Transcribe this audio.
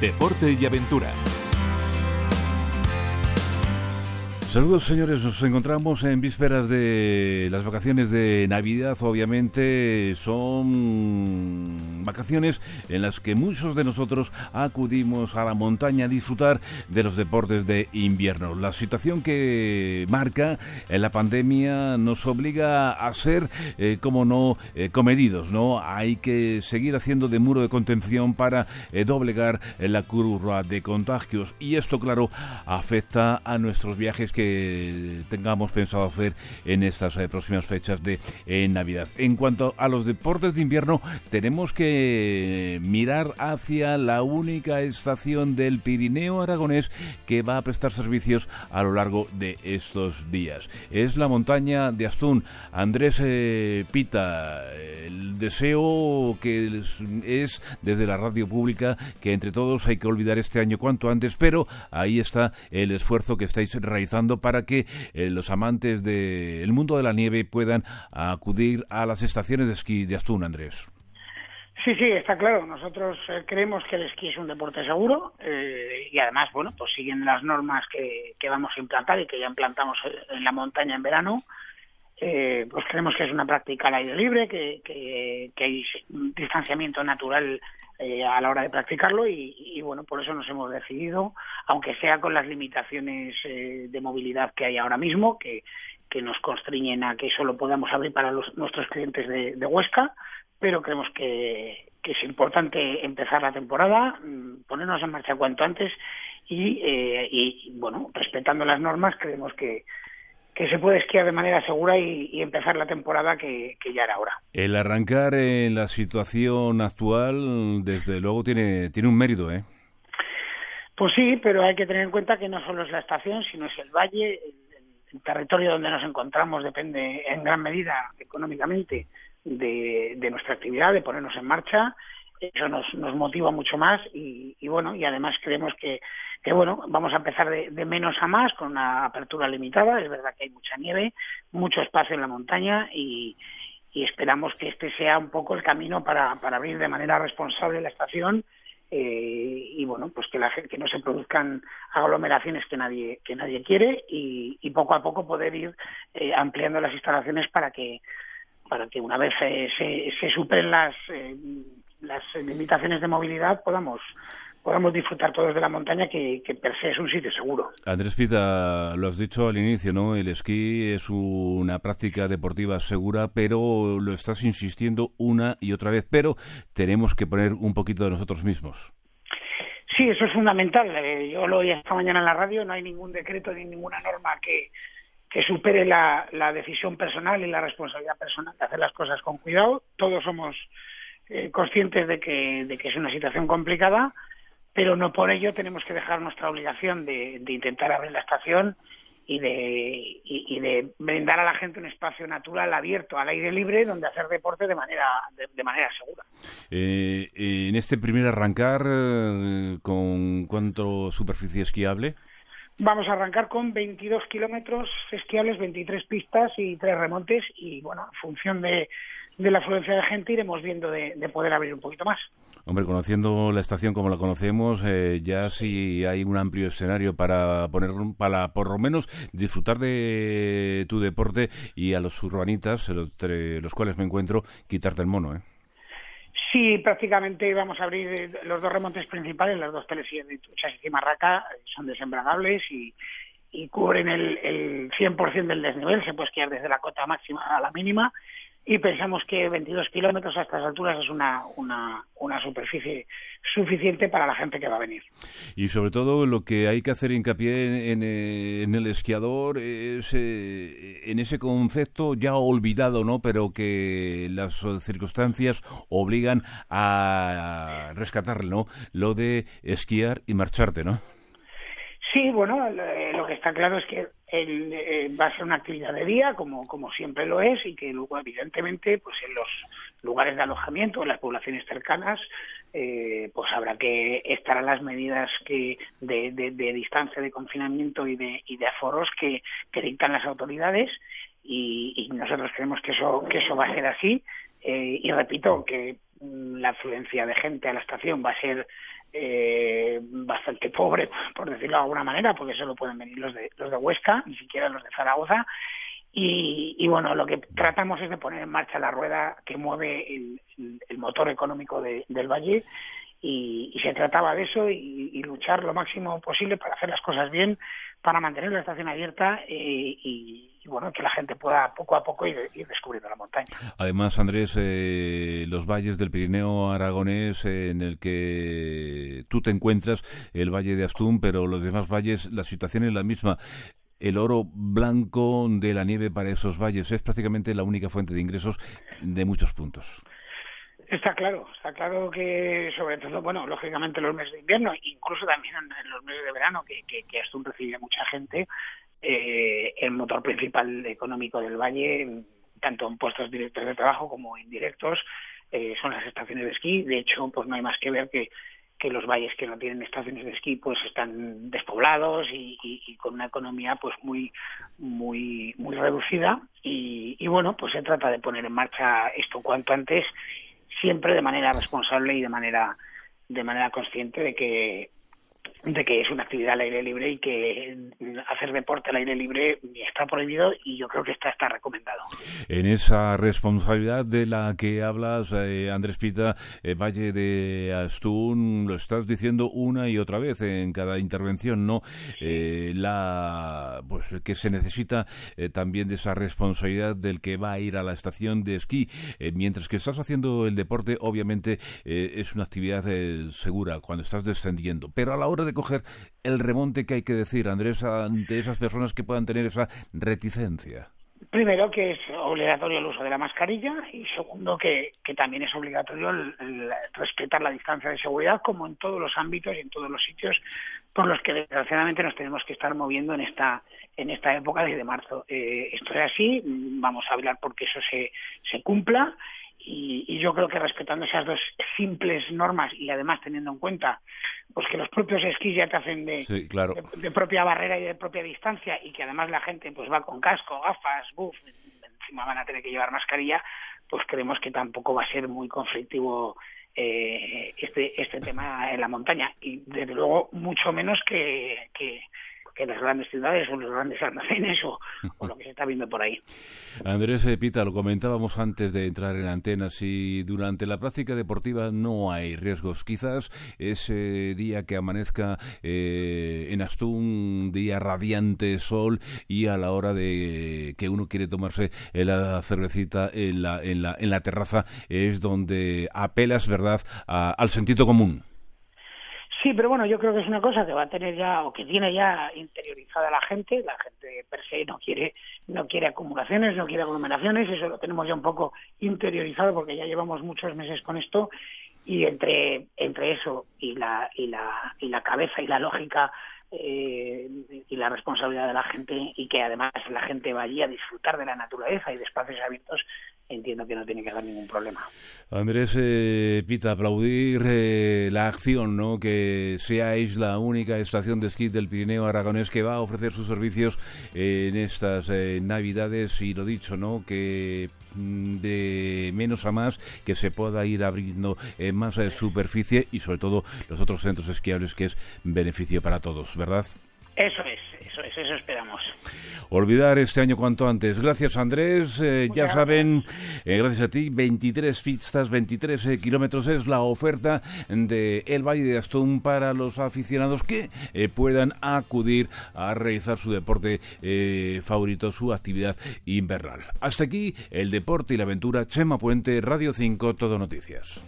deporte y aventura. Saludos señores, nos encontramos en vísperas de las vacaciones de Navidad, obviamente son vacaciones en las que muchos de nosotros acudimos a la montaña a disfrutar de los deportes de invierno. La situación que marca en la pandemia nos obliga a ser, eh, como no, eh, comedidos, ¿no? Hay que seguir haciendo de muro de contención para eh, doblegar la curva de contagios y esto, claro, afecta a nuestros viajes que tengamos pensado hacer en estas eh, próximas fechas de Navidad. En cuanto a los deportes de invierno, tenemos que mirar hacia la única estación del Pirineo aragonés que va a prestar servicios a lo largo de estos días. Es la montaña de Astún. Andrés eh, Pita, el deseo que es desde la radio pública que entre todos hay que olvidar este año cuanto antes, pero ahí está el esfuerzo que estáis realizando para que eh, los amantes del mundo de la nieve puedan acudir a las estaciones de esquí de Astún, Andrés. Sí, sí, está claro. Nosotros eh, creemos que el esquí es un deporte seguro eh, y además, bueno, pues siguen las normas que, vamos a implantar y que ya implantamos en la montaña en verano. pues creemos que es una práctica al aire libre, que, que, que hay distanciamiento natural eh, a la hora de practicarlo y, bueno, por eso nos hemos decidido, aunque sea con las limitaciones eh, de movilidad que hay ahora mismo, que, que nos constriñen a que solo podamos abrir para los, nuestros clientes de, Huesca, pero creemos que, que, es importante empezar la temporada, mm, ponernos en marcha cuanto antes y, eh, y bueno, respetando las normas, creemos que, que se puede esquiar de manera segura y, empezar la temporada que, ya era hora. El arrancar en la situación actual, desde luego, tiene, tiene un mérito, ¿eh? Pues sí, pero hay que tener en cuenta que no solo es la estación, sino es el valle, el, territorio donde nos encontramos depende en gran medida económicamente de, de nuestra actividad, de ponernos en marcha. Eso nos, nos motiva mucho más y, y bueno, y además creemos que que bueno, vamos a empezar de, menos a más con una apertura limitada. Es verdad que hay mucha nieve, mucho espacio en la montaña y, esperamos que este sea un poco el camino para, abrir de manera responsable la estación eh, y bueno, pues que la que no se produzcan aglomeraciones que nadie que nadie quiere y, poco a poco poder ir eh, ampliando las instalaciones para que para que una vez se, se, superen las eh, las limitaciones de movilidad podamos podamos disfrutar todos de la montaña que, que, per se es un sitio seguro. Andrés Pita, lo has dicho al inicio, ¿no? El esquí es una práctica deportiva segura, pero lo estás insistiendo una y otra vez, pero tenemos que poner un poquito de nosotros mismos. Sí, eso es fundamental. Eh, yo lo oí esta mañana en la radio, no hay ningún decreto ni ninguna norma que, que supere la, la decisión personal y la responsabilidad personal de hacer las cosas con cuidado. Todos somos eh, conscientes de que, de es una situación complicada, pero no por ello tenemos que dejar nuestra obligación de, intentar abrir la estación y de, y, de brindar a la gente un espacio natural abierto al aire libre donde hacer deporte de manera de, manera segura. Eh, en este primer arrancar, eh, ¿con cuánto superficie esquiable? Vamos a arrancar con 22 kilómetros esquiables, 23 pistas y tres remontes y bueno, en función de, la afluencia de gente iremos viendo de poder abrir un poquito más. Hombre, conociendo la estación como la conocemos, eh, ya sí hay un amplio escenario para poner, para por lo menos disfrutar de tu deporte y a los urbanitas, entre los cuales me encuentro, quitarte el mono, ¿eh? Sí, prácticamente vamos a abrir eh, los dos remontes principales, las dos telesillas de Tuchas y Cimarraca, eh, son desembragables y, cubren el, el 100% del desnivel, se puede esquiar desde la cota máxima a la mínima y pensamos que 22 kilómetros a estas alturas es una, una, superficie suficiente para la gente que va a venir. Y sobre todo lo que hay que hacer hincapié en, en, el esquiador es eh, en ese concepto ya olvidado, ¿no? Pero que las circunstancias obligan a rescatarlo, ¿no? Lo de esquiar y marcharte, ¿no? Sí, bueno, lo que está claro es que el, eh, va a ser una actividad de día, como, como siempre lo es, y que luego, evidentemente, pues en los lugares de alojamiento, en las poblaciones cercanas, eh, pues habrá que estar a las medidas que de, de, distancia de confinamiento y de, y de aforos que, dictan las autoridades, y, y, nosotros creemos que eso, que eso va a ser así. Eh, y repito que mm, la afluencia de gente a la estación va a ser eh, bastante pobre, por decirlo de alguna manera, porque solo pueden venir los de, los de Huesca, ni siquiera los de Zaragoza. Y, bueno, lo que tratamos es de poner en marcha la rueda que mueve el, motor económico del Valle y, se trataba de eso y, luchar lo máximo posible para hacer las cosas bien, para mantener la estación abierta eh, y, bueno, que la gente pueda poco a poco ir, descubriendo la montaña. Además, Andrés, eh, los valles del Pirineo aragonés en el que tú te encuentras, el valle de Astún, pero los demás valles, la situación es la misma el oro blanco de la nieve para esos valles es prácticamente la única fuente de ingresos de muchos puntos. Está claro, está claro que sobre todo, bueno, lógicamente los meses de invierno, incluso también en los meses de verano, que, que, que Astún recibe mucha gente, eh, el motor principal económico del valle, tanto en puestos directos de trabajo como indirectos, eh, son las estaciones de esquí. De hecho, pues no hay más que ver que, que los valles que no tienen estaciones de esquí pues están despoblados y, con una economía pues muy muy muy reducida y, y bueno pues se trata de poner en marcha esto cuanto antes siempre de manera responsable y de manera de manera consciente de que de que es una actividad al aire libre y que hacer deporte al aire libre está prohibido y yo creo que está, está recomendado. En esa responsabilidad de la que hablas, eh, Andrés Pita, eh, Valle de Astún, lo estás diciendo una y otra vez en cada intervención, ¿no? Eh, la, pues que se necesita también de esa responsabilidad del que va a ir a la estación de esquí. mientras que estás haciendo el deporte, obviamente es una actividad segura cuando estás descendiendo, pero a la hora de coger el remonte que hay que decir, Andrés, ante esas personas que puedan tener esa reticencia? Primero, que es obligatorio el uso de la mascarilla y segundo, que, que también es obligatorio el, respetar la distancia de seguridad, como en todos los ámbitos y en todos los sitios por los que desgraciadamente nos tenemos que estar moviendo en esta en esta época desde marzo. Eh, esto es así, vamos a hablar porque eso se, se cumpla y, yo creo que respetando esas dos simples normas y además teniendo en cuenta pues que los propios esquís ya te hacen de, de, propia barrera y de propia distancia y que además la gente pues va con casco, gafas, buff, encima van a tener que llevar mascarilla, pues creemos que tampoco va a ser muy conflictivo eh, este este tema en la montaña. Y desde luego mucho menos que, que en las grandes ciudades o los grandes almacenes o, lo que se está viendo por ahí. Andrés eh, Pita, lo comentábamos antes de entrar en antena, si durante la práctica deportiva no hay riesgos, quizás ese día que amanezca eh, en Astún, día radiante sol y a la hora de que uno quiere tomarse la cervecita en la, en la, en la terraza es donde apelas, ¿verdad?, al sentido común. Sí, pero bueno, yo creo que es una cosa que va a tener ya o que tiene ya interiorizada la gente. La gente per se no quiere no quiere acumulaciones, no quiere aglomeraciones. Eso lo tenemos ya un poco interiorizado porque ya llevamos muchos meses con esto y entre entre eso y la y la y la cabeza y la lógica eh, y la responsabilidad de la gente y que además la gente vaya a disfrutar de la naturaleza y de espacios abiertos entiendo que no tiene que haber ningún problema. Andrés eh, Pita, aplaudir eh, la acción, ¿no? Que seáis la única estación de esquí del Pirineo Aragonés que va a ofrecer sus servicios en estas eh, Navidades y lo dicho, ¿no? Que de menos a más que se pueda ir abriendo más superficie y sobre todo los otros centros esquiables que es beneficio para todos, ¿verdad? Eso es, eso es, eso esperamos olvidar este año cuanto antes. Gracias Andrés, eh, ya saben, eh, gracias a ti, 23 pistas, 23 eh, kilómetros es la oferta de El Valle de Astún para los aficionados que puedan acudir a realizar su deporte favorito, su actividad invernal. Hasta aquí el deporte y la aventura. Chema Puente, Radio 5, Todo Noticias.